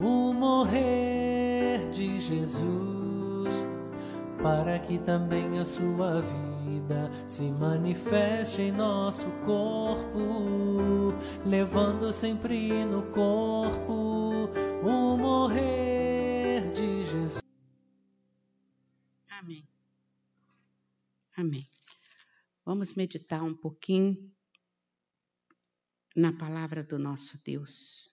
O morrer de Jesus, para que também a sua vida se manifeste em nosso corpo, levando sempre no corpo o morrer de Jesus. Amém. Amém. Vamos meditar um pouquinho na palavra do nosso Deus.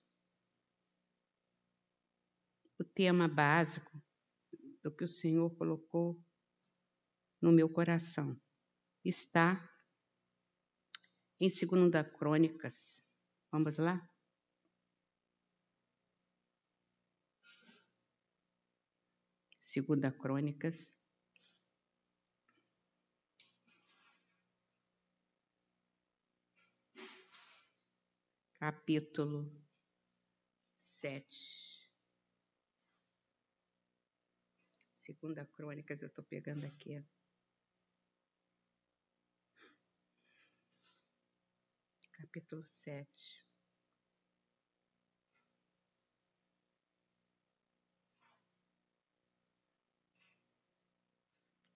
O tema básico do que o Senhor colocou no meu coração está em 2 Crônicas. Vamos lá? Segunda Crônicas, capítulo sete. Segunda Crônicas, eu estou pegando aqui. Capítulo sete.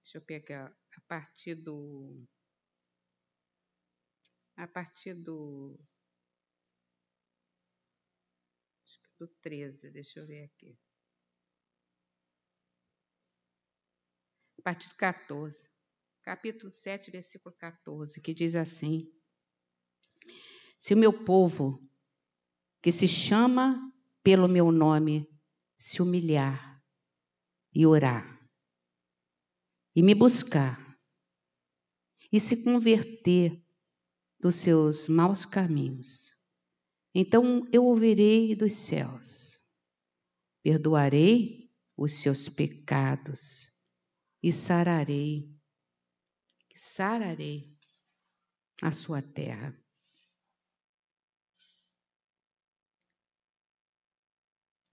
Deixa eu pegar a partir do. A partir do do 13, deixa eu ver aqui. Partir do 14, capítulo 7, versículo 14, que diz assim: Se o meu povo, que se chama pelo meu nome, se humilhar e orar, e me buscar, e se converter dos seus maus caminhos, então eu ouvirei dos céus, perdoarei os seus pecados e sararei, sararei a sua terra.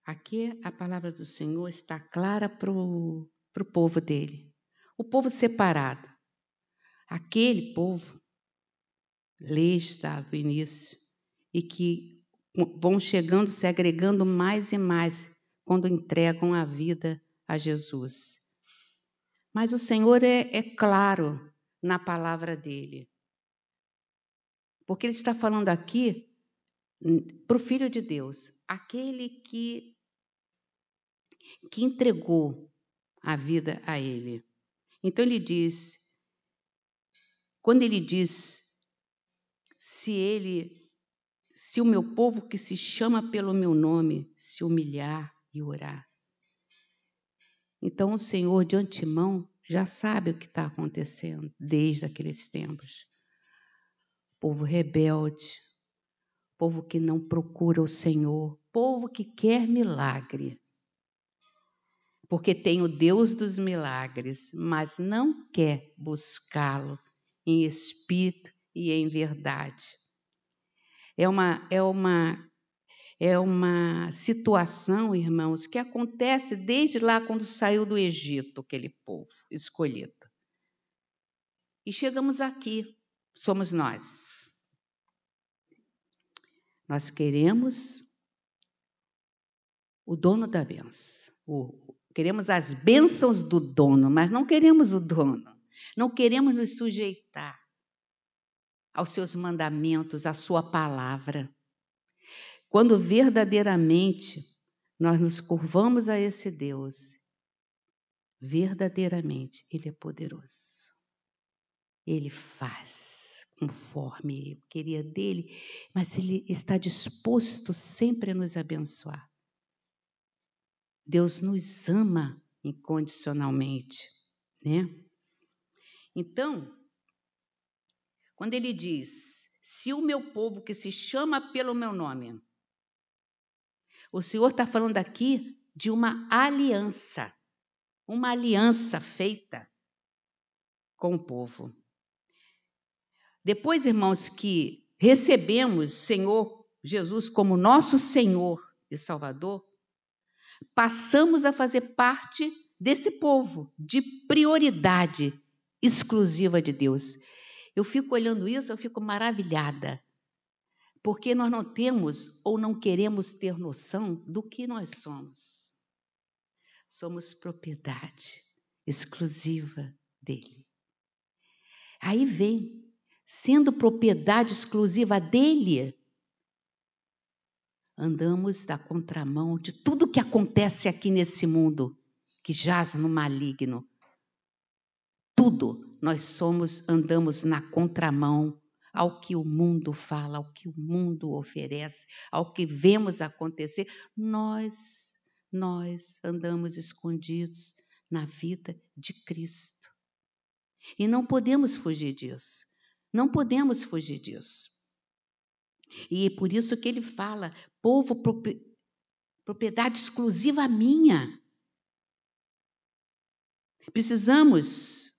Aqui a palavra do Senhor está clara para o povo dele. O povo separado. Aquele povo, lei está no início, e que vão chegando, se agregando mais e mais quando entregam a vida a Jesus. Mas o Senhor é, é claro na palavra dele. Porque ele está falando aqui para o Filho de Deus, aquele que, que entregou a vida a ele. Então ele diz, quando ele diz, se ele se o meu povo que se chama pelo meu nome se humilhar e orar. Então o Senhor de antemão já sabe o que está acontecendo desde aqueles tempos. Povo rebelde, povo que não procura o Senhor, povo que quer milagre. Porque tem o Deus dos milagres, mas não quer buscá-lo em espírito e em verdade. É uma, é uma, é uma situação, irmãos, que acontece desde lá quando saiu do Egito, aquele povo escolhido. E chegamos aqui, somos nós. Nós queremos o dono da benção. O, queremos as bênçãos do dono, mas não queremos o dono. Não queremos nos sujeitar aos seus mandamentos, à sua palavra. Quando verdadeiramente nós nos curvamos a esse Deus, verdadeiramente Ele é poderoso. Ele faz conforme queria dele, mas Ele está disposto sempre a nos abençoar. Deus nos ama incondicionalmente, né? Então, quando ele diz: Se o meu povo que se chama pelo meu nome. O Senhor está falando aqui de uma aliança, uma aliança feita com o povo. Depois, irmãos, que recebemos Senhor Jesus como nosso Senhor e Salvador, passamos a fazer parte desse povo de prioridade exclusiva de Deus. Eu fico olhando isso, eu fico maravilhada. Porque nós não temos ou não queremos ter noção do que nós somos. Somos propriedade exclusiva dele. Aí vem, sendo propriedade exclusiva dele, andamos da contramão de tudo que acontece aqui nesse mundo que jaz no maligno. Tudo nós somos, andamos na contramão ao que o mundo fala, ao que o mundo oferece, ao que vemos acontecer. Nós, nós andamos escondidos na vida de Cristo. E não podemos fugir disso. Não podemos fugir disso. E é por isso que ele fala: povo, propriedade exclusiva minha. Precisamos,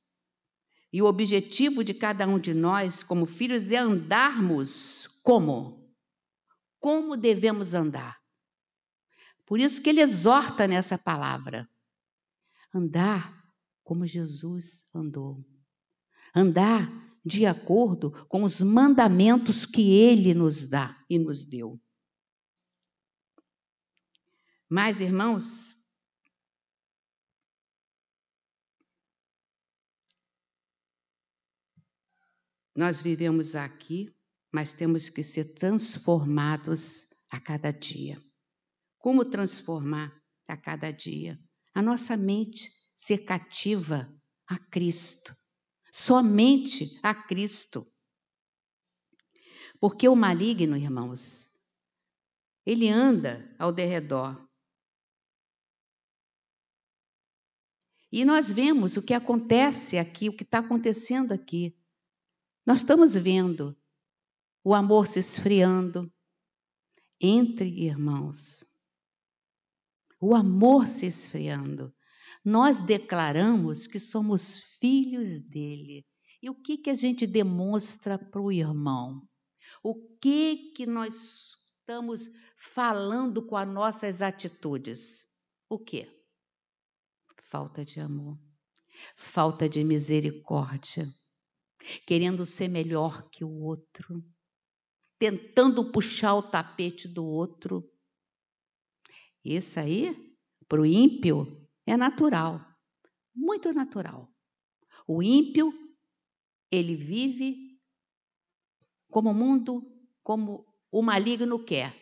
e o objetivo de cada um de nós, como filhos, é andarmos como? Como devemos andar. Por isso que ele exorta nessa palavra: andar como Jesus andou. Andar de acordo com os mandamentos que ele nos dá e nos deu. Mas, irmãos, nós vivemos aqui, mas temos que ser transformados a cada dia. Como transformar a cada dia? A nossa mente ser cativa a Cristo somente a Cristo. Porque o maligno, irmãos, ele anda ao derredor. E nós vemos o que acontece aqui, o que está acontecendo aqui. Nós estamos vendo o amor se esfriando entre irmãos. O amor se esfriando nós declaramos que somos filhos dele. E o que, que a gente demonstra para o irmão? O que, que nós estamos falando com as nossas atitudes? O quê? Falta de amor, falta de misericórdia, querendo ser melhor que o outro, tentando puxar o tapete do outro. Isso aí, para o ímpio, é natural, muito natural. O ímpio, ele vive como o mundo, como o maligno quer,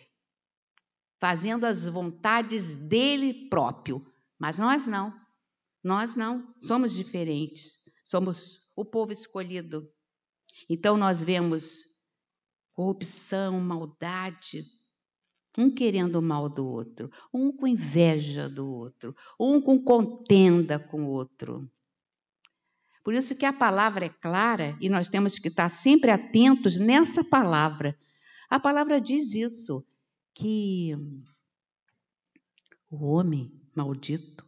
fazendo as vontades dele próprio. Mas nós não. Nós não, somos diferentes. Somos o povo escolhido. Então nós vemos corrupção, maldade, um querendo o mal do outro, um com inveja do outro, um com contenda com o outro. Por isso que a palavra é clara e nós temos que estar sempre atentos nessa palavra. A palavra diz isso, que o homem maldito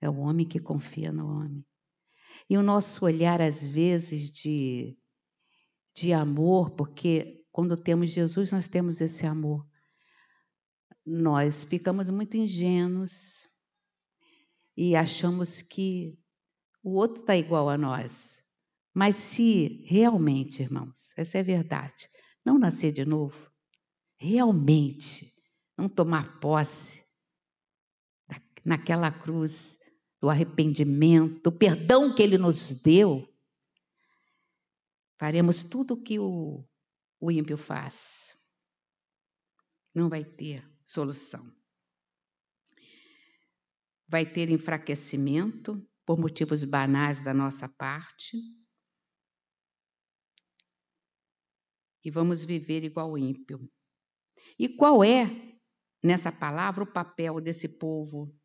é o homem que confia no homem. E o nosso olhar, às vezes, de, de amor, porque quando temos Jesus, nós temos esse amor nós ficamos muito ingênuos e achamos que o outro está igual a nós. Mas se realmente, irmãos, essa é a verdade, não nascer de novo, realmente não tomar posse naquela cruz do arrependimento, do perdão que ele nos deu, faremos tudo o que o, o ímpio faz. Não vai ter solução. Vai ter enfraquecimento por motivos banais da nossa parte. E vamos viver igual ímpio. E qual é, nessa palavra, o papel desse povo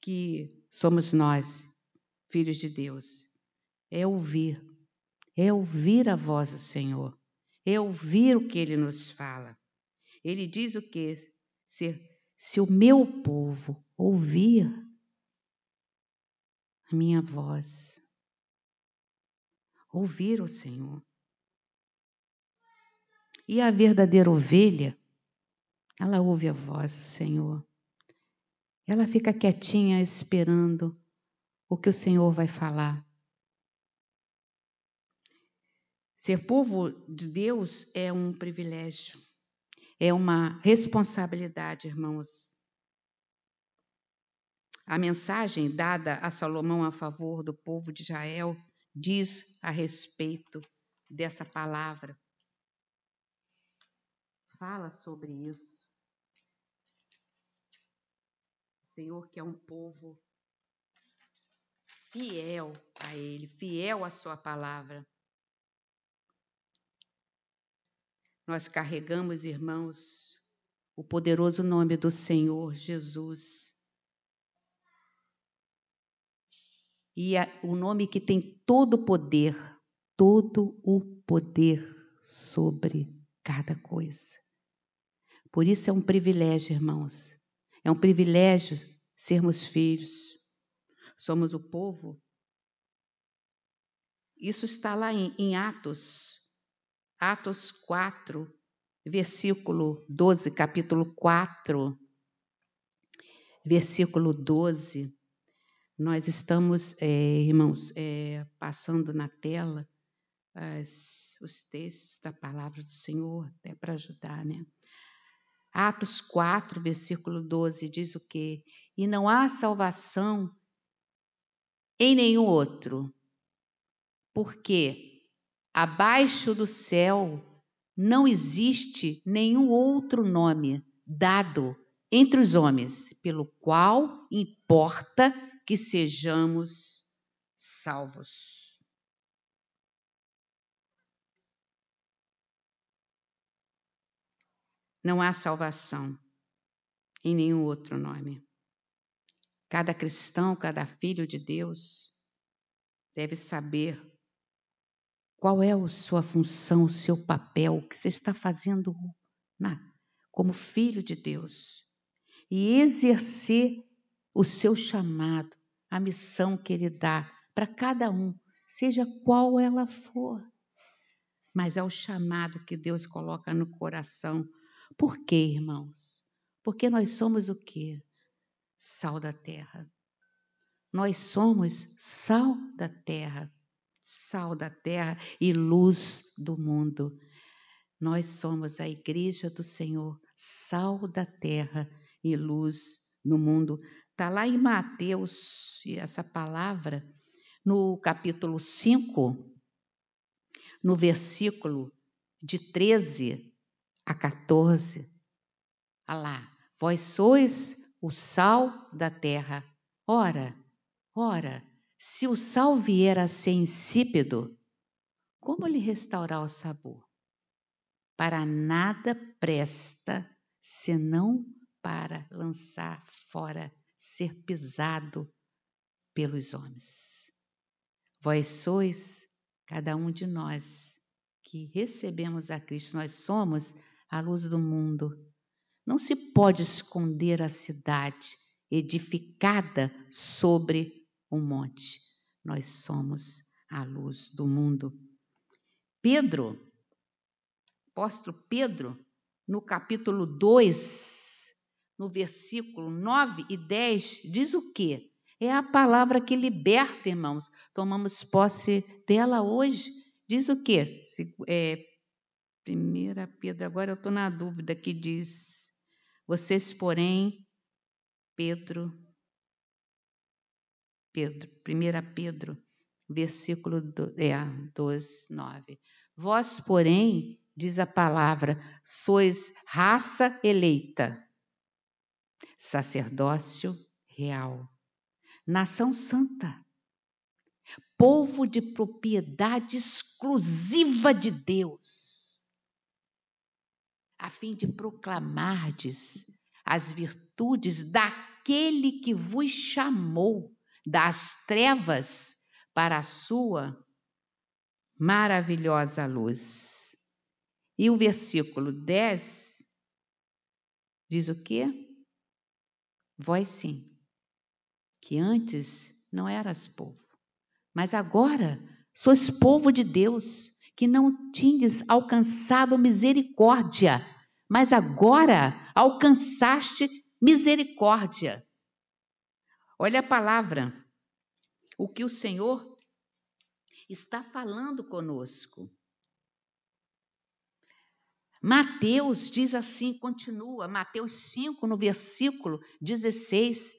que somos nós, filhos de Deus? É ouvir, é ouvir a voz do Senhor, é ouvir o que ele nos fala. Ele diz o que? se, se o meu povo ouvir a minha voz, ouvir o Senhor. E a verdadeira ovelha, ela ouve a voz do Senhor. Ela fica quietinha esperando o que o Senhor vai falar. Ser povo de Deus é um privilégio. é uma responsabilidade, irmãos. A mensagem dada a Salomão a favor do povo de Israel diz a respeito dessa palavra. Fala sobre isso. O Senhor que é um povo fiel a Ele, fiel à Sua palavra. Nós carregamos, irmãos, o poderoso nome do Senhor Jesus. E a, o nome que tem todo o poder, todo o poder sobre cada coisa. Por isso é um privilégio, irmãos. É um privilégio sermos filhos. Somos o povo. Isso está lá em, em Atos, Atos 4, versículo 12, capítulo 4, versículo 12. Nós estamos, é, irmãos, é, passando na tela as, os textos da palavra do Senhor, até para ajudar, né? Atos 4, versículo 12, diz o quê? E não há salvação em nenhum outro, porque abaixo do céu não existe nenhum outro nome dado entre os homens pelo qual importa que sejamos salvos. Não há salvação em nenhum outro nome. Cada cristão, cada filho de Deus deve saber qual é a sua função, o seu papel, o que você está fazendo na, como filho de Deus e exercer o seu chamado, a missão que Ele dá para cada um, seja qual ela for. Mas é o chamado que Deus coloca no coração por quê, irmãos? Porque nós somos o quê? Sal da terra. Nós somos sal da terra, sal da terra e luz do mundo. Nós somos a igreja do Senhor, sal da terra e luz do mundo. Está lá em Mateus, essa palavra, no capítulo 5, no versículo de 13 a 14. Olha lá, vós sois o sal da terra. Ora, ora, se o sal vier a ser insípido, como lhe restaurar o sabor? Para nada presta, senão para lançar fora, ser pisado pelos homens. Vós sois, cada um de nós, que recebemos a Cristo, nós somos a luz do mundo. Não se pode esconder a cidade edificada sobre um monte. Nós somos a luz do mundo. Pedro, apóstolo Pedro, no capítulo 2, no versículo 9 e 10, diz o quê? É a palavra que liberta, irmãos. Tomamos posse dela hoje. Diz o quê? É, Primeira Pedro, agora eu estou na dúvida que diz: Vocês, porém, Pedro, Pedro, 1 Pedro, versículo do, é, 12, 9. Vós, porém, diz a palavra, sois raça eleita, sacerdócio real, nação santa, povo de propriedade exclusiva de Deus a fim de proclamardes as virtudes daquele que vos chamou das trevas para a sua maravilhosa luz. E o versículo 10 diz o quê? Vós sim, que antes não eras povo, mas agora sois povo de Deus que não tinhas alcançado misericórdia, mas agora alcançaste misericórdia. Olha a palavra, o que o Senhor está falando conosco. Mateus diz assim, continua, Mateus 5, no versículo 16,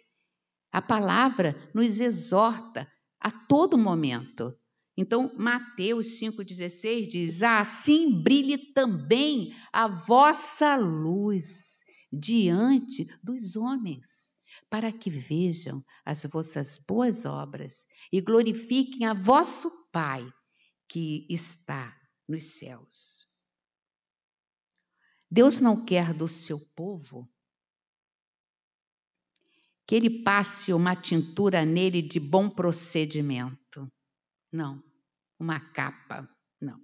a palavra nos exorta a todo momento. Então, Mateus 5,16 diz: Assim brilhe também a vossa luz diante dos homens, para que vejam as vossas boas obras e glorifiquem a vosso Pai que está nos céus. Deus não quer do seu povo que ele passe uma tintura nele de bom procedimento. Não, uma capa, não.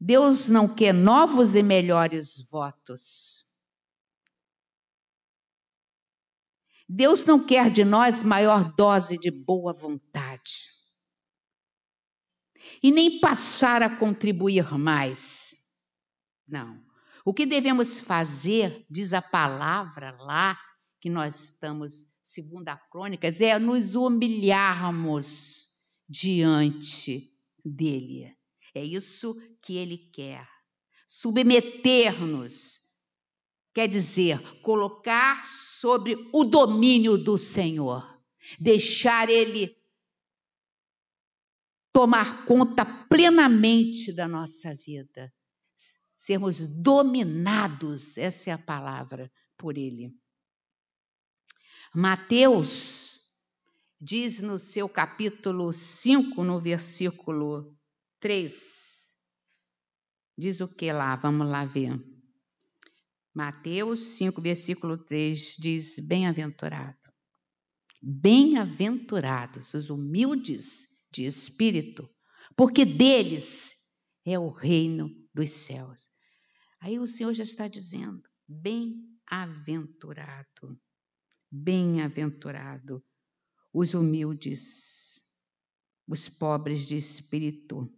Deus não quer novos e melhores votos. Deus não quer de nós maior dose de boa vontade. E nem passar a contribuir mais. Não. O que devemos fazer, diz a palavra lá, que nós estamos, segundo a Crônicas, é nos humilharmos diante dele. É isso que ele quer. Submeter-nos, quer dizer, colocar sobre o domínio do Senhor, deixar Ele tomar conta plenamente da nossa vida, sermos dominados, essa é a palavra, por Ele. Mateus diz no seu capítulo 5, no versículo 3, diz o que lá? Vamos lá ver. Mateus 5, versículo 3 diz: Bem-aventurado. Bem-aventurados os humildes de espírito, porque deles é o reino dos céus. Aí o Senhor já está dizendo: bem-aventurado, bem-aventurado os humildes, os pobres de espírito.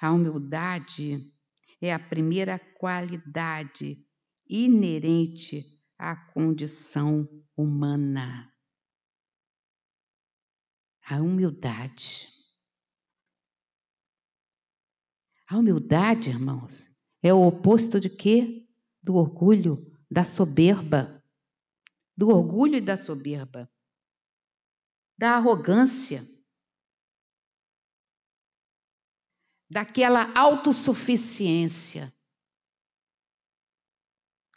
A humildade é a primeira qualidade inerente à condição humana. A humildade. A humildade, irmãos, é o oposto de quê? Do orgulho, da soberba. Do orgulho e da soberba. Da arrogância. Daquela autossuficiência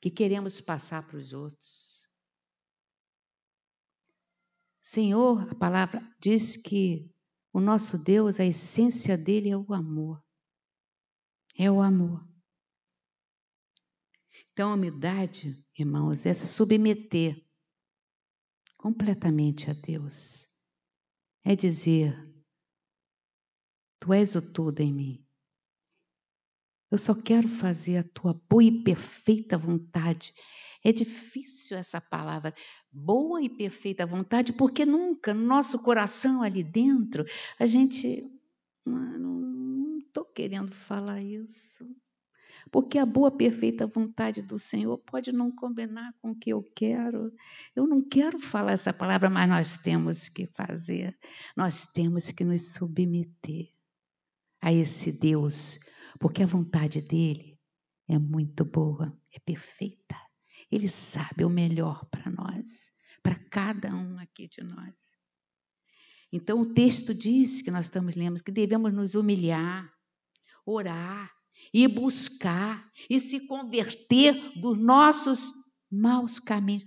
que queremos passar para os outros. Senhor, a palavra diz que o nosso Deus, a essência dele é o amor. É o amor. Então, a humildade, irmãos, é se submeter completamente a Deus. É dizer: Tu és o tudo em mim. Eu só quero fazer a tua boa e perfeita vontade. É difícil essa palavra, boa e perfeita vontade, porque nunca no nosso coração ali dentro a gente. Não estou querendo falar isso. Porque a boa, perfeita vontade do Senhor pode não combinar com o que eu quero. Eu não quero falar essa palavra, mas nós temos que fazer. Nós temos que nos submeter a esse Deus porque a vontade dele é muito boa, é perfeita. Ele sabe o melhor para nós, para cada um aqui de nós. Então o texto diz que nós estamos lendo que devemos nos humilhar, orar e buscar e se converter dos nossos maus caminhos.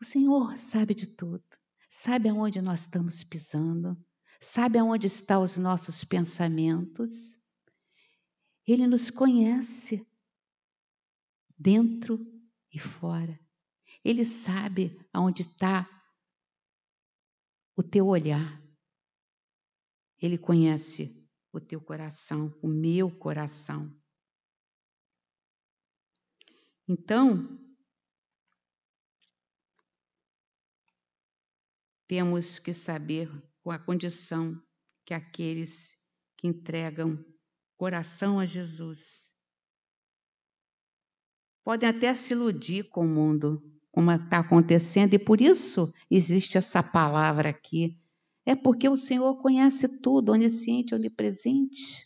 O Senhor sabe de tudo, sabe aonde nós estamos pisando, sabe aonde estão os nossos pensamentos. Ele nos conhece dentro e fora. Ele sabe aonde está o teu olhar. Ele conhece o teu coração, o meu coração. Então, temos que saber com a condição que aqueles que entregam coração a Jesus. Podem até se iludir com o mundo, como está acontecendo, e por isso existe essa palavra aqui. É porque o Senhor conhece tudo, onisciente, onipresente.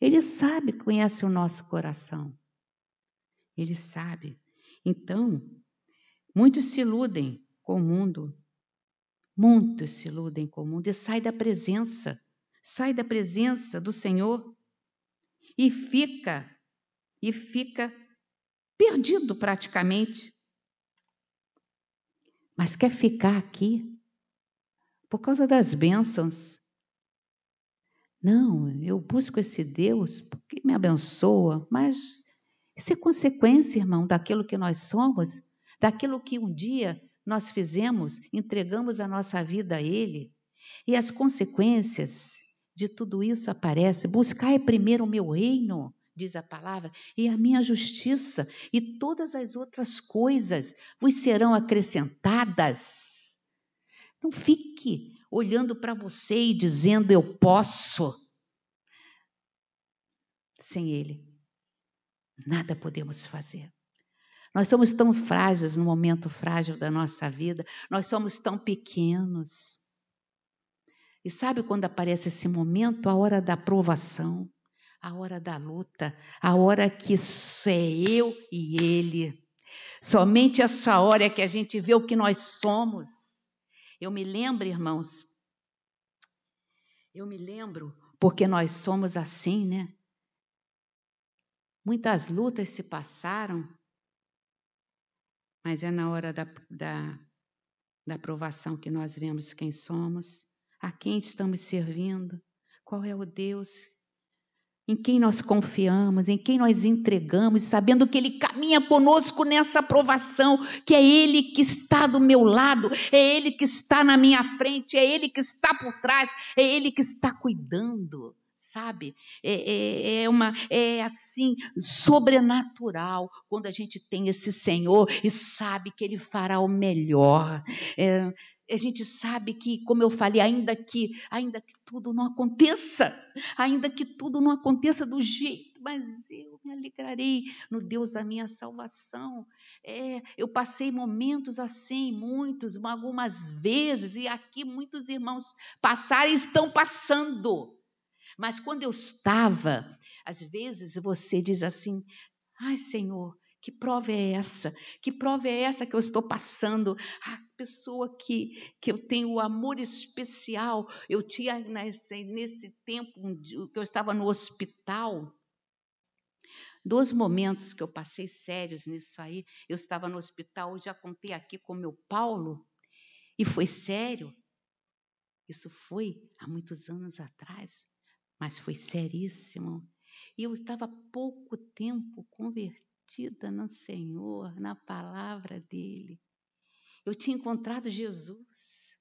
Ele sabe, conhece o nosso coração. Ele sabe. Então, muitos se iludem com o mundo. Muitos se iludem com o mundo e sai da presença, sai da presença do Senhor e fica e fica perdido praticamente. Mas quer ficar aqui por causa das bênçãos. Não, eu busco esse Deus porque me abençoa, mas isso é consequência, irmão, daquilo que nós somos, daquilo que um dia nós fizemos, entregamos a nossa vida a Ele. E as consequências de tudo isso aparecem. Buscai primeiro o meu reino, diz a palavra, e a minha justiça, e todas as outras coisas vos serão acrescentadas. Não fique olhando para você e dizendo eu posso. Sem Ele, nada podemos fazer. Nós somos tão frágeis no momento frágil da nossa vida, nós somos tão pequenos. E sabe quando aparece esse momento? A hora da aprovação, a hora da luta, a hora que é eu e ele. Somente essa hora é que a gente vê o que nós somos. Eu me lembro, irmãos, eu me lembro, porque nós somos assim, né? Muitas lutas se passaram, mas é na hora da, da, da aprovação que nós vemos quem somos, a quem estamos servindo, qual é o Deus em quem nós confiamos, em quem nós entregamos, sabendo que Ele caminha conosco nessa aprovação, que é Ele que está do meu lado, é Ele que está na minha frente, é Ele que está por trás, é Ele que está cuidando sabe? É, é, é, uma, é assim, sobrenatural quando a gente tem esse Senhor e sabe que Ele fará o melhor. É, a gente sabe que, como eu falei, ainda que, ainda que tudo não aconteça, ainda que tudo não aconteça do jeito, mas eu me alegrarei no Deus da minha salvação. É, eu passei momentos assim, muitos, algumas vezes, e aqui muitos irmãos passaram e estão passando. Mas quando eu estava, às vezes você diz assim: ai, Senhor, que prova é essa? Que prova é essa que eu estou passando? A pessoa que, que eu tenho o amor especial. Eu tinha nesse, nesse tempo que eu estava no hospital. Dois momentos que eu passei sérios nisso aí. Eu estava no hospital, já contei aqui com meu Paulo, e foi sério. Isso foi há muitos anos atrás mas foi seríssimo. E eu estava pouco tempo convertida no Senhor, na palavra dele. Eu tinha encontrado Jesus.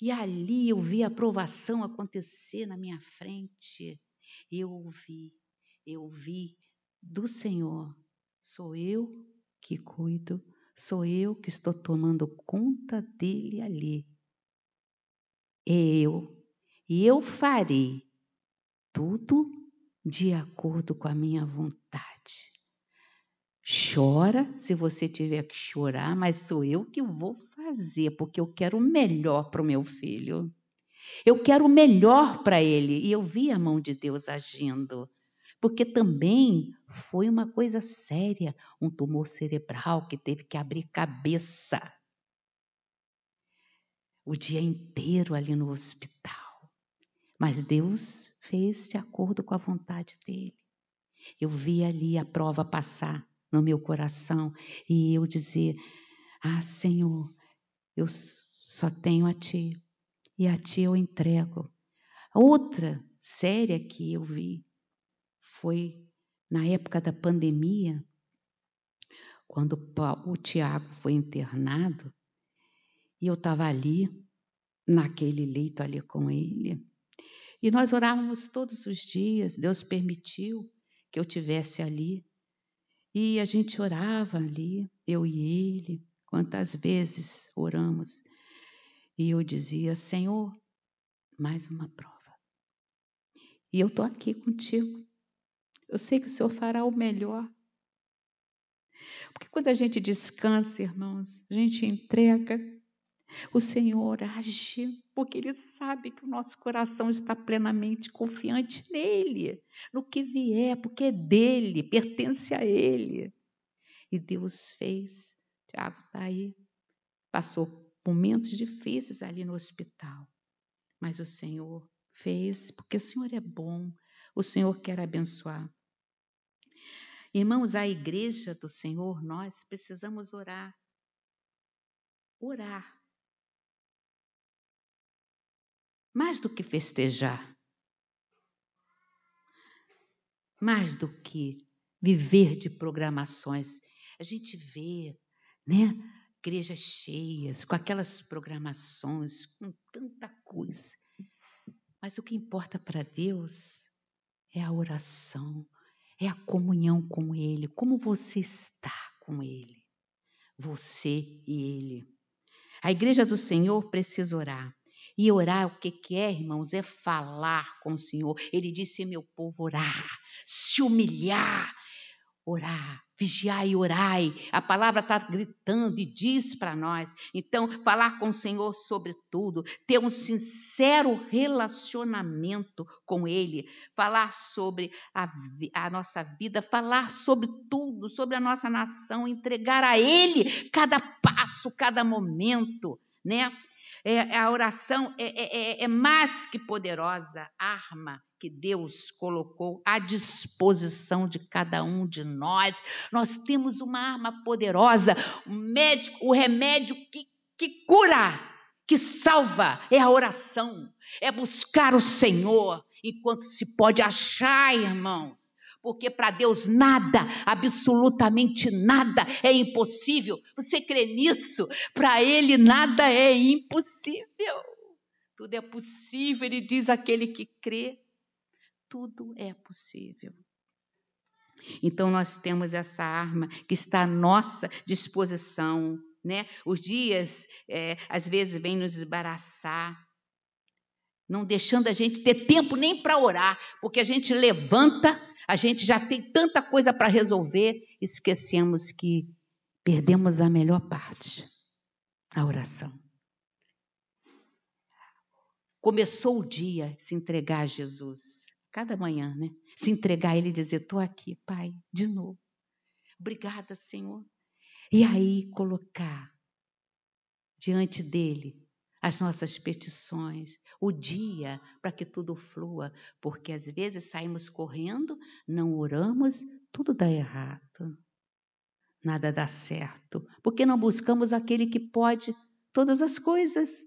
E ali eu vi a aprovação acontecer na minha frente. Eu ouvi, eu ouvi do Senhor. Sou eu que cuido, sou eu que estou tomando conta dele ali. Eu, e eu farei tudo de acordo com a minha vontade. Chora se você tiver que chorar, mas sou eu que vou fazer, porque eu quero o melhor para o meu filho. Eu quero o melhor para ele. E eu vi a mão de Deus agindo. Porque também foi uma coisa séria um tumor cerebral que teve que abrir cabeça o dia inteiro ali no hospital. Mas Deus fez de acordo com a vontade dele. Eu vi ali a prova passar no meu coração e eu dizer: Ah, Senhor, eu só tenho a Ti e a Ti eu entrego. Outra séria que eu vi foi na época da pandemia, quando o Tiago foi internado e eu estava ali, naquele leito ali com ele. E nós orávamos todos os dias, Deus permitiu que eu tivesse ali. E a gente orava ali, eu e ele, quantas vezes oramos. E eu dizia: Senhor, mais uma prova. E eu estou aqui contigo. Eu sei que o Senhor fará o melhor. Porque quando a gente descansa, irmãos, a gente entrega, o Senhor age porque Ele sabe que o nosso coração está plenamente confiante nele, no que vier, porque é dele, pertence a Ele. E Deus fez. Tiago está aí. Passou momentos difíceis ali no hospital. Mas o Senhor fez, porque o Senhor é bom, o Senhor quer abençoar. Irmãos, a igreja do Senhor, nós precisamos orar. Orar. Mais do que festejar. Mais do que viver de programações. A gente vê, né? Igrejas cheias, com aquelas programações, com tanta coisa. Mas o que importa para Deus é a oração, é a comunhão com Ele. Como você está com Ele? Você e Ele. A igreja do Senhor precisa orar. E orar, o que, que é, irmãos? É falar com o Senhor. Ele disse: meu povo, orar, se humilhar, orar, vigiar e orai. A palavra está gritando e diz para nós. Então, falar com o Senhor sobre tudo, ter um sincero relacionamento com Ele, falar sobre a, a nossa vida, falar sobre tudo, sobre a nossa nação, entregar a Ele cada passo, cada momento, né? É, a oração é, é, é, é mais que poderosa arma que Deus colocou à disposição de cada um de nós. Nós temos uma arma poderosa, o médico, o remédio que, que cura, que salva, é a oração, é buscar o Senhor enquanto se pode achar, irmãos. Porque para Deus nada, absolutamente nada é impossível. Você crê nisso? Para Ele nada é impossível. Tudo é possível, ele diz aquele que crê tudo é possível. Então nós temos essa arma que está à nossa disposição, né? Os dias é, às vezes vêm nos embaraçar, não deixando a gente ter tempo nem para orar, porque a gente levanta, a gente já tem tanta coisa para resolver, esquecemos que perdemos a melhor parte, a oração. Começou o dia se entregar a Jesus cada manhã, né? Se entregar a Ele e dizer: Estou aqui, Pai, de novo. Obrigada, Senhor. E aí colocar diante dele as nossas petições, o dia para que tudo flua, porque às vezes saímos correndo, não oramos, tudo dá errado. Nada dá certo, porque não buscamos aquele que pode todas as coisas.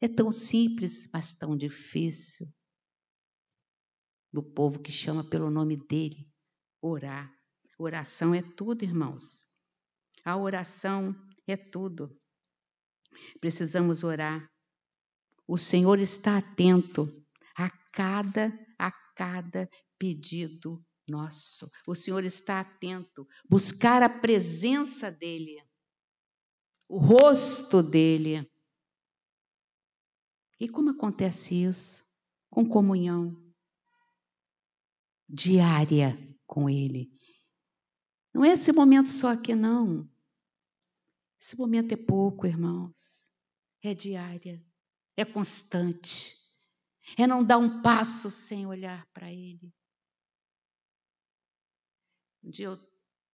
É tão simples, mas tão difícil do povo que chama pelo nome dele, orar. Oração é tudo, irmãos. A oração é tudo. Precisamos orar. O Senhor está atento a cada a cada pedido nosso. O Senhor está atento, buscar a presença dele, o rosto dele. E como acontece isso? Com comunhão, diária com Ele. Não é esse momento só aqui, não. Esse momento é pouco, irmãos. É diária, é constante. É não dar um passo sem olhar para Ele. Um dia eu,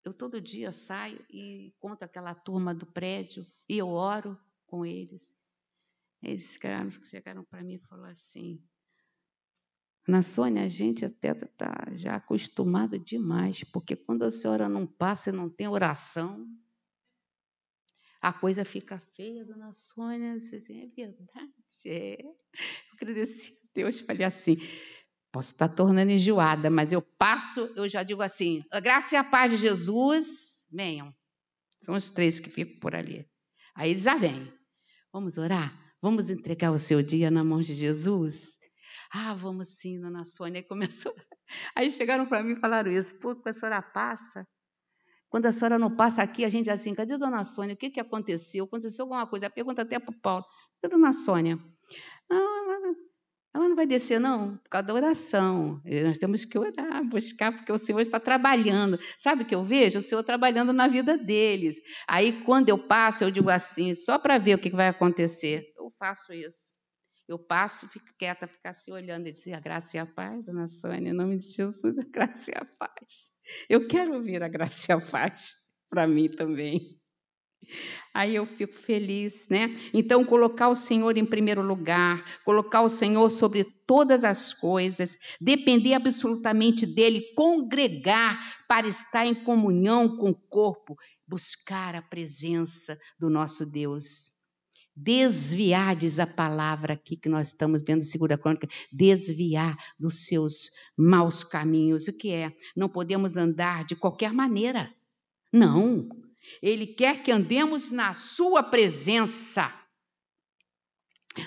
eu todo dia saio e encontro aquela turma do prédio e eu oro com eles. Eles chegaram, chegaram para mim e falaram assim: na Sônia, a gente até está já acostumado demais, porque quando a senhora não passa e não tem oração, a coisa fica feia, dona Sônia. é verdade, é. Eu agradeci a Deus, falei assim, posso estar tornando enjoada, mas eu passo, eu já digo assim, a graça e a paz de Jesus, venham. São os três que ficam por ali. Aí eles já vêm. Vamos orar? Vamos entregar o seu dia na mão de Jesus? Ah, vamos sim, dona Sônia. Aí começou. Aí chegaram para mim e falaram isso. Pô, a senhora passa. Quando a senhora não passa aqui, a gente assim, cadê a dona Sônia? O que, que aconteceu? Aconteceu alguma coisa? Pergunta até para o Paulo. Cadê a dona Sônia? Não, ela, ela não vai descer, não, por causa da oração. Nós temos que orar, buscar, porque o Senhor está trabalhando. Sabe o que eu vejo? O Senhor trabalhando na vida deles. Aí, quando eu passo, eu digo assim, só para ver o que vai acontecer. Eu faço isso. Eu passo, fico quieta, ficar se olhando e dizer a graça e a paz, dona Sônia, em nome de Jesus, a graça e a paz. Eu quero ouvir a graça e a paz. para mim também. Aí eu fico feliz, né? Então, colocar o Senhor em primeiro lugar, colocar o Senhor sobre todas as coisas, depender absolutamente dEle, congregar para estar em comunhão com o corpo, buscar a presença do nosso Deus. Desviar, diz a palavra aqui que nós estamos vendo em segunda crônica, desviar dos seus maus caminhos. O que é? Não podemos andar de qualquer maneira. Não, ele quer que andemos na Sua presença.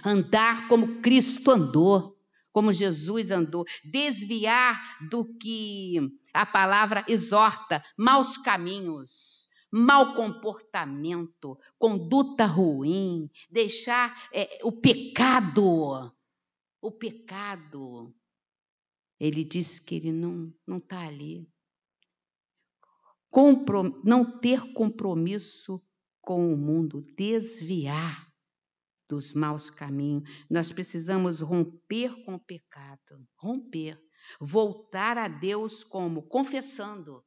Andar como Cristo andou, como Jesus andou. Desviar do que a palavra exorta, maus caminhos, mau comportamento, conduta ruim, deixar é, o pecado. O pecado. Ele diz que ele não está ali não ter compromisso com o mundo, desviar dos maus caminhos. Nós precisamos romper com o pecado, romper, voltar a Deus como confessando.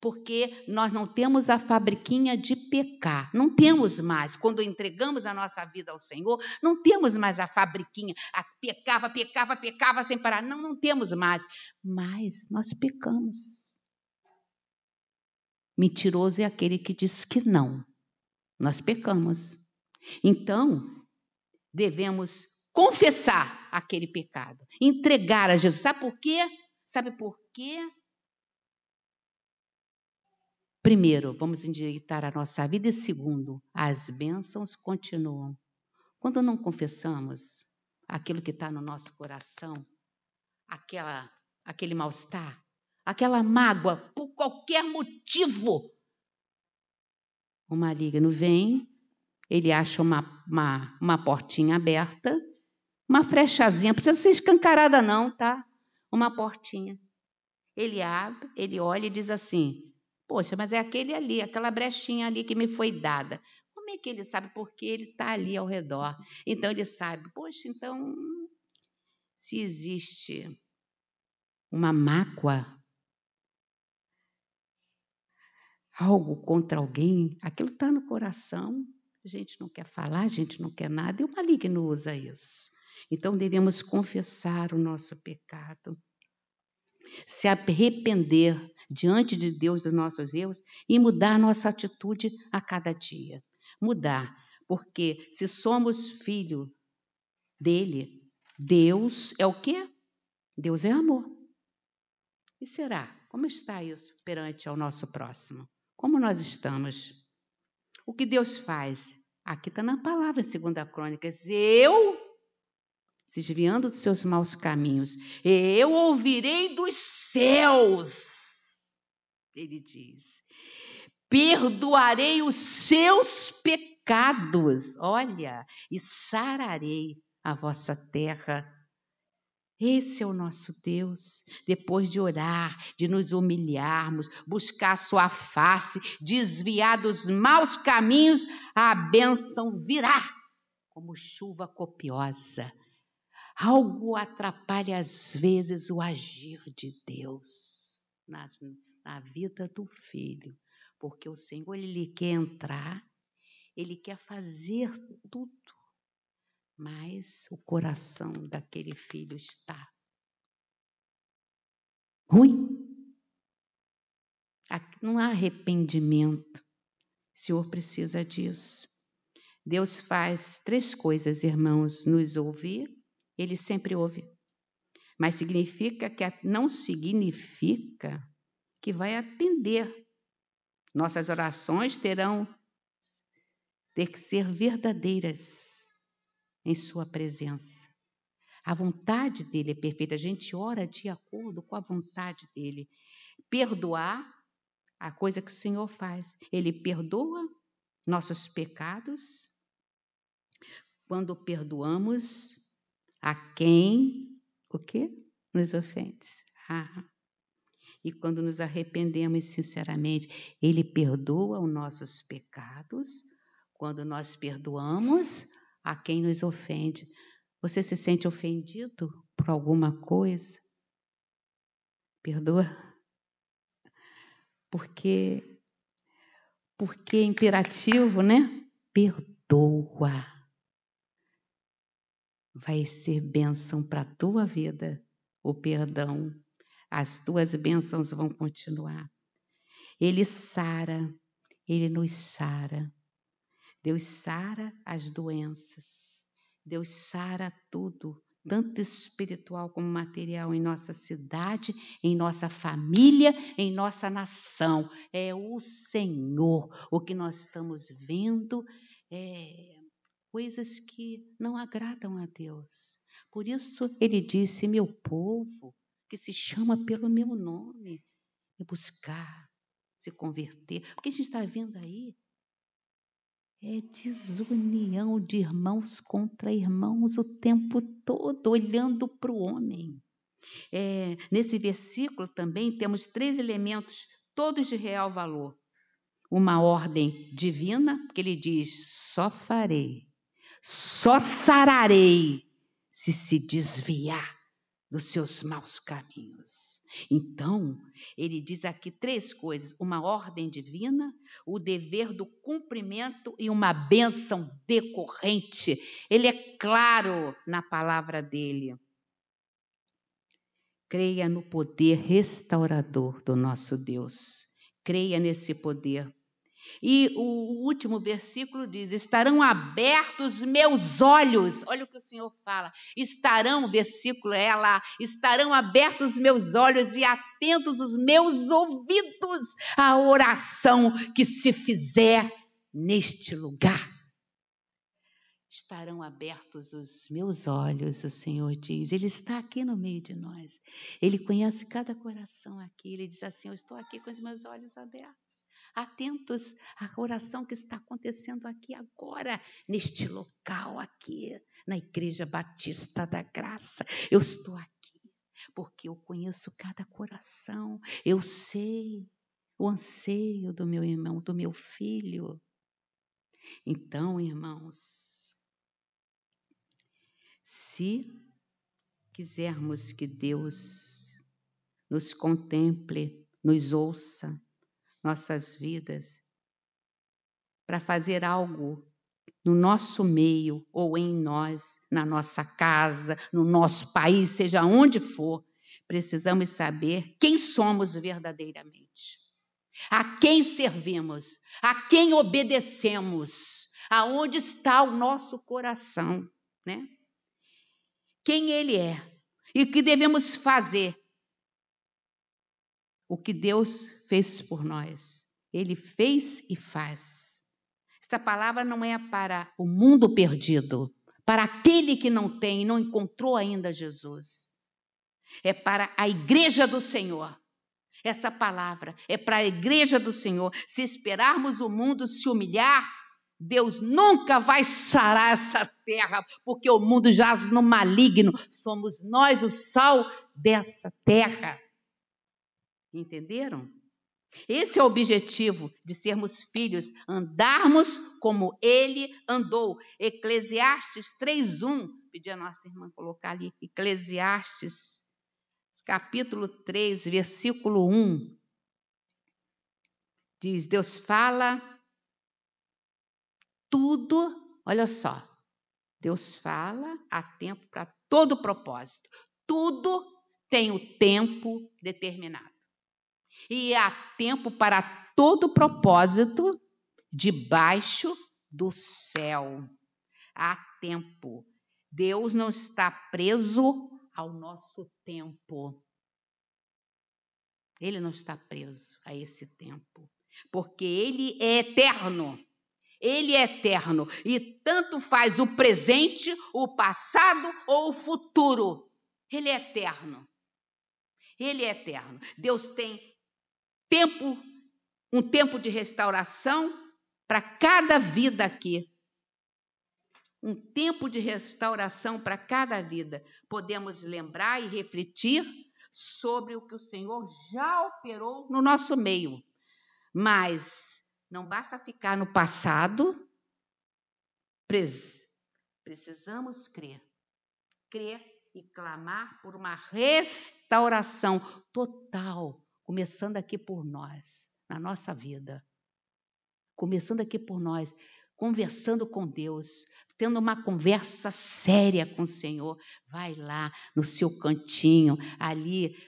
Porque nós não temos a fabriquinha de pecar, não temos mais. Quando entregamos a nossa vida ao Senhor, não temos mais a fabriquinha, a pecava, pecava, pecava sem parar. Não, não temos mais. Mas nós pecamos. Mentiroso é aquele que diz que não. Nós pecamos. Então, devemos confessar aquele pecado, entregar a Jesus. Sabe por quê? Sabe por quê? Primeiro, vamos endireitar a nossa vida. E segundo, as bênçãos continuam. Quando não confessamos aquilo que está no nosso coração, aquela, aquele mal-estar, aquela mágoa, por qualquer motivo. O maligno vem, ele acha uma, uma, uma portinha aberta, uma frechazinha, precisa ser escancarada, não, tá? Uma portinha. Ele abre, ele olha e diz assim: Poxa, mas é aquele ali, aquela brechinha ali que me foi dada. Como é que ele sabe? Porque ele está ali ao redor. Então ele sabe, poxa, então, se existe uma mágoa algo contra alguém, aquilo está no coração, a gente não quer falar, a gente não quer nada, e o maligno usa isso. Então devemos confessar o nosso pecado, se arrepender diante de Deus dos nossos erros e mudar nossa atitude a cada dia. Mudar, porque se somos filho dele, Deus é o quê? Deus é amor. E será? Como está isso perante ao nosso próximo? Como nós estamos? O que Deus faz? Aqui está na palavra, segunda Crônicas. Eu, se desviando dos seus maus caminhos, eu ouvirei dos céus. Ele diz: perdoarei os seus pecados, olha, e sararei a vossa terra esse é o nosso Deus. Depois de orar, de nos humilharmos, buscar a sua face, desviar dos maus caminhos, a bênção virá como chuva copiosa. Algo atrapalha às vezes o agir de Deus na, na vida do filho, porque o Senhor ele quer entrar, ele quer fazer tudo mas o coração daquele filho está ruim. Não há arrependimento. O Senhor precisa disso. Deus faz três coisas, irmãos: nos ouvir, Ele sempre ouve. Mas significa que não significa que vai atender. Nossas orações terão ter que ser verdadeiras em Sua presença. A vontade dele é perfeita. A gente ora de acordo com a vontade dele. Perdoar a coisa que o Senhor faz. Ele perdoa nossos pecados quando perdoamos a quem o quê? Nos ofende. Ah. E quando nos arrependemos sinceramente, ele perdoa os nossos pecados quando nós perdoamos a quem nos ofende. Você se sente ofendido por alguma coisa? Perdoa. Porque Porque é imperativo, né? Perdoa. Vai ser bênção para a tua vida o perdão. As tuas bênçãos vão continuar. Ele sara, ele nos sara. Deus sara as doenças. Deus sara tudo tanto espiritual como material, em nossa cidade, em nossa família, em nossa nação. É o Senhor. O que nós estamos vendo é coisas que não agradam a Deus. Por isso ele disse: Meu povo, que se chama pelo meu nome, e buscar, se converter. Porque a gente está vendo aí é desunião de irmãos contra irmãos o tempo todo, olhando para o homem. É, nesse versículo também temos três elementos, todos de real valor. Uma ordem divina, que ele diz: só farei, só sararei se se desviar dos seus maus caminhos. Então, ele diz aqui três coisas: uma ordem divina, o dever do cumprimento e uma bênção decorrente. Ele é claro na palavra dele. Creia no poder restaurador do nosso Deus. Creia nesse poder. E o último versículo diz: estarão abertos meus olhos. Olha o que o Senhor fala. Estarão, versículo é lá, estarão abertos meus olhos e atentos os meus ouvidos à oração que se fizer neste lugar. Estarão abertos os meus olhos, o Senhor diz. Ele está aqui no meio de nós. Ele conhece cada coração aqui. Ele diz assim: Eu estou aqui com os meus olhos abertos atentos à oração que está acontecendo aqui agora, neste local aqui, na Igreja Batista da Graça. Eu estou aqui porque eu conheço cada coração, eu sei o anseio do meu irmão, do meu filho. Então, irmãos, se quisermos que Deus nos contemple, nos ouça, nossas vidas para fazer algo no nosso meio ou em nós, na nossa casa, no nosso país, seja onde for, precisamos saber quem somos verdadeiramente, a quem servimos, a quem obedecemos, aonde está o nosso coração, né? Quem ele é? E o que devemos fazer o que Deus fez por nós. Ele fez e faz. Esta palavra não é para o mundo perdido, para aquele que não tem não encontrou ainda Jesus. É para a igreja do Senhor. Essa palavra é para a igreja do Senhor. Se esperarmos o mundo se humilhar, Deus nunca vai sarar essa terra, porque o mundo jaz no maligno. Somos nós o sal dessa terra. Entenderam? Esse é o objetivo de sermos filhos, andarmos como ele andou. Eclesiastes 3:1, pedi a nossa irmã colocar ali, Eclesiastes capítulo 3, versículo 1. Diz: Deus fala tudo, olha só. Deus fala a tempo para todo propósito. Tudo tem o tempo determinado. E há tempo para todo propósito debaixo do céu. Há tempo. Deus não está preso ao nosso tempo. Ele não está preso a esse tempo, porque ele é eterno. Ele é eterno e tanto faz o presente, o passado ou o futuro. Ele é eterno. Ele é eterno. Deus tem tempo, um tempo de restauração para cada vida aqui. Um tempo de restauração para cada vida. Podemos lembrar e refletir sobre o que o Senhor já operou no nosso meio. Mas não basta ficar no passado. Precisamos crer. Crer e clamar por uma restauração total começando aqui por nós, na nossa vida. começando aqui por nós, conversando com Deus, tendo uma conversa séria com o Senhor. Vai lá no seu cantinho, ali,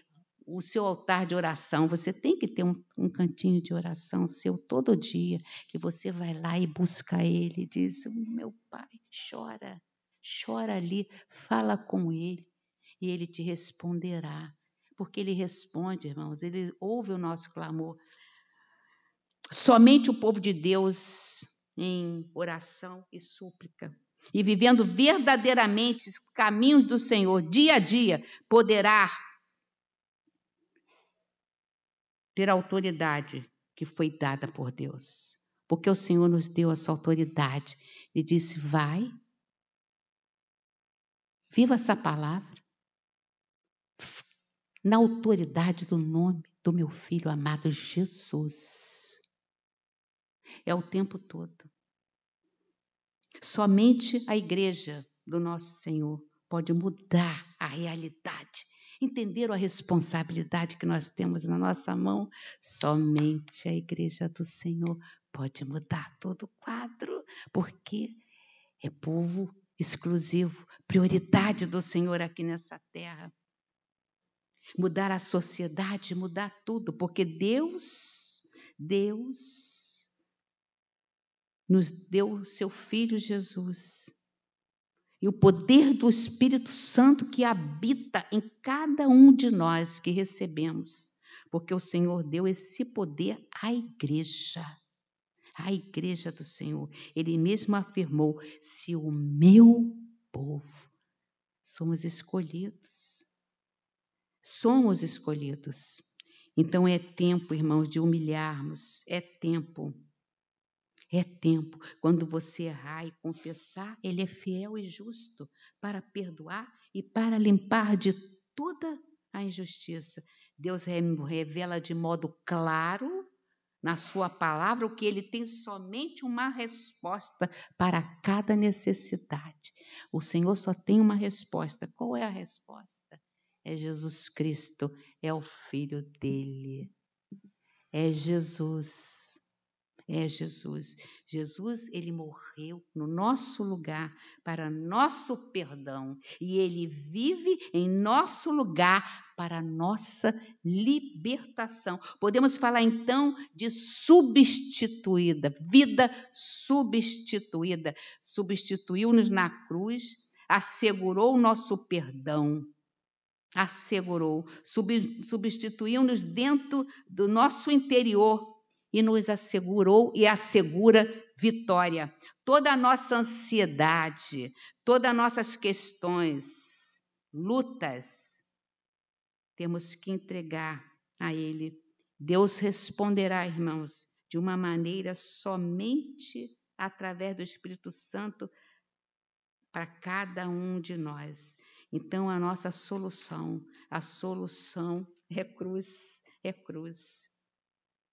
o seu altar de oração. Você tem que ter um, um, cantinho de oração seu todo dia, que você vai lá e busca Ele. Diz: Meu Pai, chora, chora ali, fala com Ele, e Ele te responderá. Porque Ele responde, irmãos, Ele ouve o nosso clamor. Somente o povo de Deus em oração e súplica e vivendo verdadeiramente os caminhos do Senhor dia a dia, poderá ter a autoridade que foi dada por Deus. Porque o Senhor nos deu essa autoridade e disse: vai, viva essa palavra, na autoridade do nome do meu filho amado Jesus. É o tempo todo. Somente a igreja do nosso Senhor pode mudar a realidade, entender a responsabilidade que nós temos na nossa mão. Somente a igreja do Senhor pode mudar todo o quadro, porque é povo exclusivo, prioridade do Senhor aqui nessa terra. Mudar a sociedade, mudar tudo, porque Deus, Deus nos deu o seu Filho Jesus. E o poder do Espírito Santo que habita em cada um de nós que recebemos. Porque o Senhor deu esse poder à igreja. À igreja do Senhor. Ele mesmo afirmou: se o meu povo somos escolhidos. Somos escolhidos. Então é tempo, irmãos, de humilharmos. É tempo é tempo. Quando você errar e confessar, Ele é fiel e justo para perdoar e para limpar de toda a injustiça. Deus revela de modo claro na Sua palavra o que Ele tem somente uma resposta para cada necessidade. O Senhor só tem uma resposta. Qual é a resposta? É Jesus Cristo, é o Filho dele. É Jesus é Jesus. Jesus, ele morreu no nosso lugar para nosso perdão e ele vive em nosso lugar para nossa libertação. Podemos falar então de substituída, vida substituída. Substituiu-nos na cruz, assegurou o nosso perdão assegurou, substituiu-nos dentro do nosso interior e nos assegurou e assegura vitória. Toda a nossa ansiedade, todas as nossas questões, lutas, temos que entregar a Ele. Deus responderá, irmãos, de uma maneira somente através do Espírito Santo para cada um de nós. Então, a nossa solução, a solução é cruz, é cruz.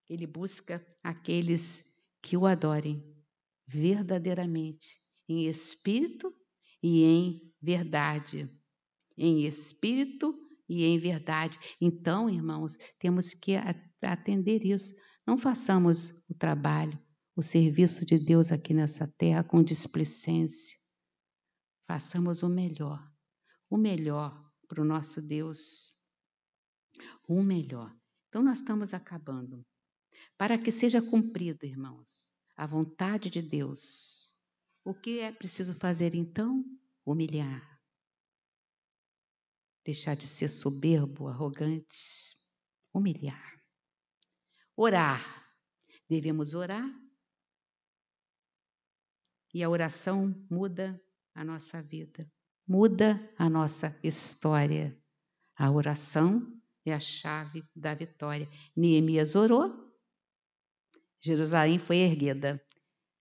Ele busca aqueles que o adorem verdadeiramente, em espírito e em verdade. Em espírito e em verdade. Então, irmãos, temos que atender isso. Não façamos o trabalho, o serviço de Deus aqui nessa terra com displicência. Façamos o melhor, o melhor para o nosso Deus. O melhor. Então, nós estamos acabando. Para que seja cumprido, irmãos, a vontade de Deus. O que é preciso fazer então? Humilhar. Deixar de ser soberbo, arrogante. Humilhar. Orar. Devemos orar. E a oração muda a nossa vida, muda a nossa história. A oração é a chave da vitória. Neemias orou, Jerusalém foi erguida.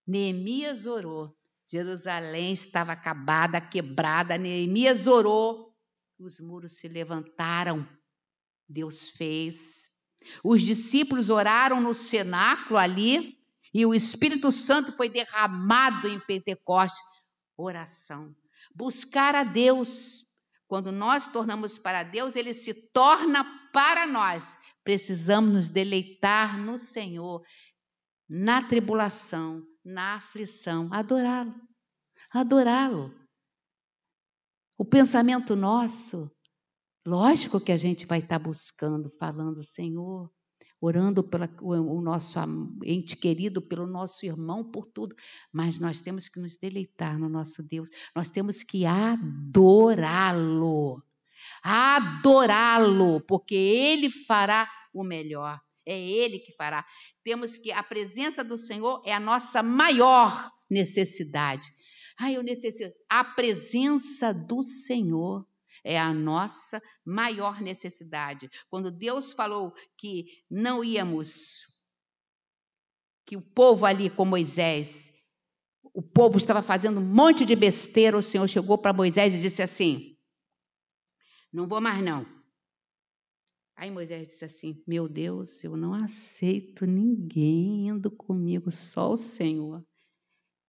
Neemias orou. Jerusalém estava acabada, quebrada. Neemias orou. Os muros se levantaram. Deus fez. Os discípulos oraram no cenáculo ali e o Espírito Santo foi derramado em Pentecostes. Oração. Buscar a Deus. Quando nós tornamos para Deus, ele se torna para nós. Precisamos nos deleitar no Senhor na tribulação, na aflição, adorá-lo. Adorá-lo. O pensamento nosso, lógico que a gente vai estar buscando, falando, Senhor, orando pelo nosso ente querido, pelo nosso irmão, por tudo, mas nós temos que nos deleitar no nosso Deus, nós temos que adorá-lo, adorá-lo, porque Ele fará o melhor. É Ele que fará. Temos que a presença do Senhor é a nossa maior necessidade. Ah, eu necessito. A presença do Senhor é a nossa maior necessidade. Quando Deus falou que não íamos, que o povo ali com Moisés, o povo estava fazendo um monte de besteira, o Senhor chegou para Moisés e disse assim: Não vou mais não. Aí Moisés disse assim: Meu Deus, eu não aceito ninguém indo comigo, só o Senhor.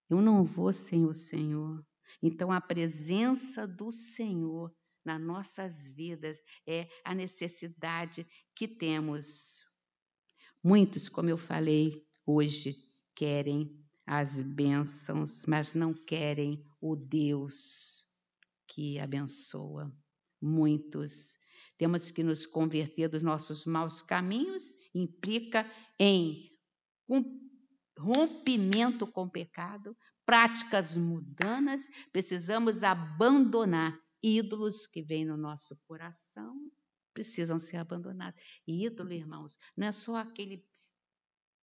Eu não vou sem o Senhor. Então, a presença do Senhor nas nossas vidas é a necessidade que temos. Muitos, como eu falei hoje, querem as bênçãos, mas não querem o Deus que abençoa. Muitos temos que nos converter dos nossos maus caminhos, implica em rompimento com o pecado, práticas mudanas, precisamos abandonar ídolos que vêm no nosso coração, precisam ser abandonados. E ídolo, irmãos, não é só aquele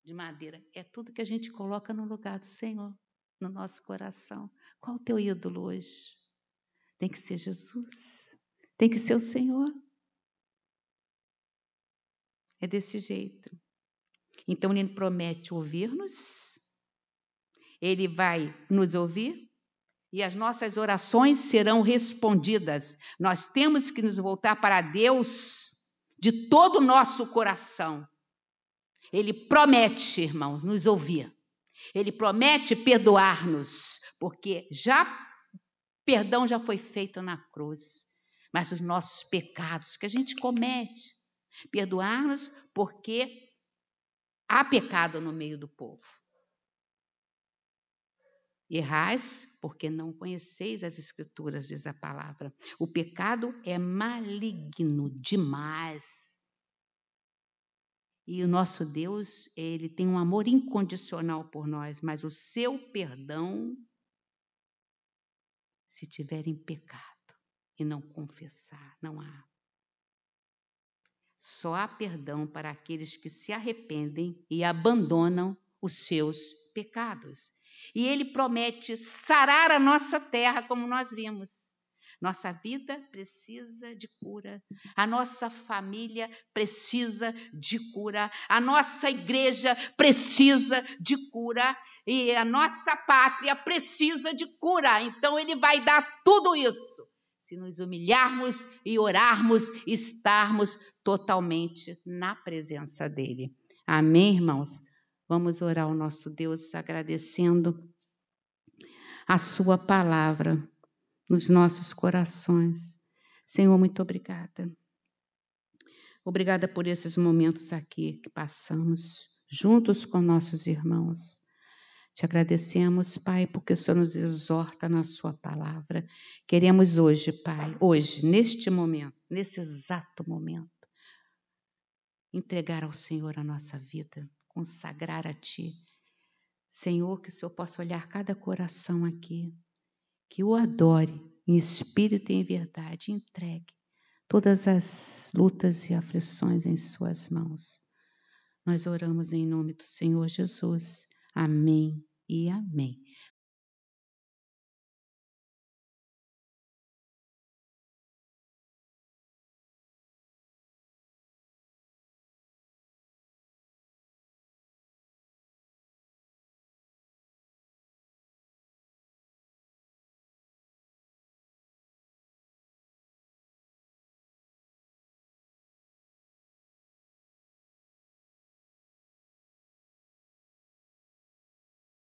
de madeira, é tudo que a gente coloca no lugar do Senhor, no nosso coração. Qual o teu ídolo hoje? Tem que ser Jesus, tem que ser o Senhor. É desse jeito. Então ele promete ouvir-nos, ele vai nos ouvir e as nossas orações serão respondidas. Nós temos que nos voltar para Deus de todo o nosso coração. Ele promete, irmãos, nos ouvir. Ele promete perdoar-nos, porque já perdão já foi feito na cruz. Mas os nossos pecados que a gente comete, Perdoar-nos porque há pecado no meio do povo. Errais porque não conheceis as Escrituras, diz a palavra. O pecado é maligno demais. E o nosso Deus, ele tem um amor incondicional por nós, mas o seu perdão, se tiverem pecado e não confessar, não há. Só há perdão para aqueles que se arrependem e abandonam os seus pecados. E ele promete sarar a nossa terra, como nós vimos. Nossa vida precisa de cura, a nossa família precisa de cura, a nossa igreja precisa de cura e a nossa pátria precisa de cura. Então, ele vai dar tudo isso se nos humilharmos e orarmos, estarmos totalmente na presença dEle. Amém, irmãos? Vamos orar ao nosso Deus agradecendo a Sua palavra nos nossos corações. Senhor, muito obrigada. Obrigada por esses momentos aqui que passamos juntos com nossos irmãos. Te agradecemos, Pai, porque o Senhor nos exorta na Sua palavra. Queremos hoje, Pai, hoje, neste momento, nesse exato momento, entregar ao Senhor a nossa vida, consagrar a Ti. Senhor, que o Senhor possa olhar cada coração aqui, que o adore em espírito e em verdade, entregue todas as lutas e aflições em Suas mãos. Nós oramos em nome do Senhor Jesus. Amém e amém.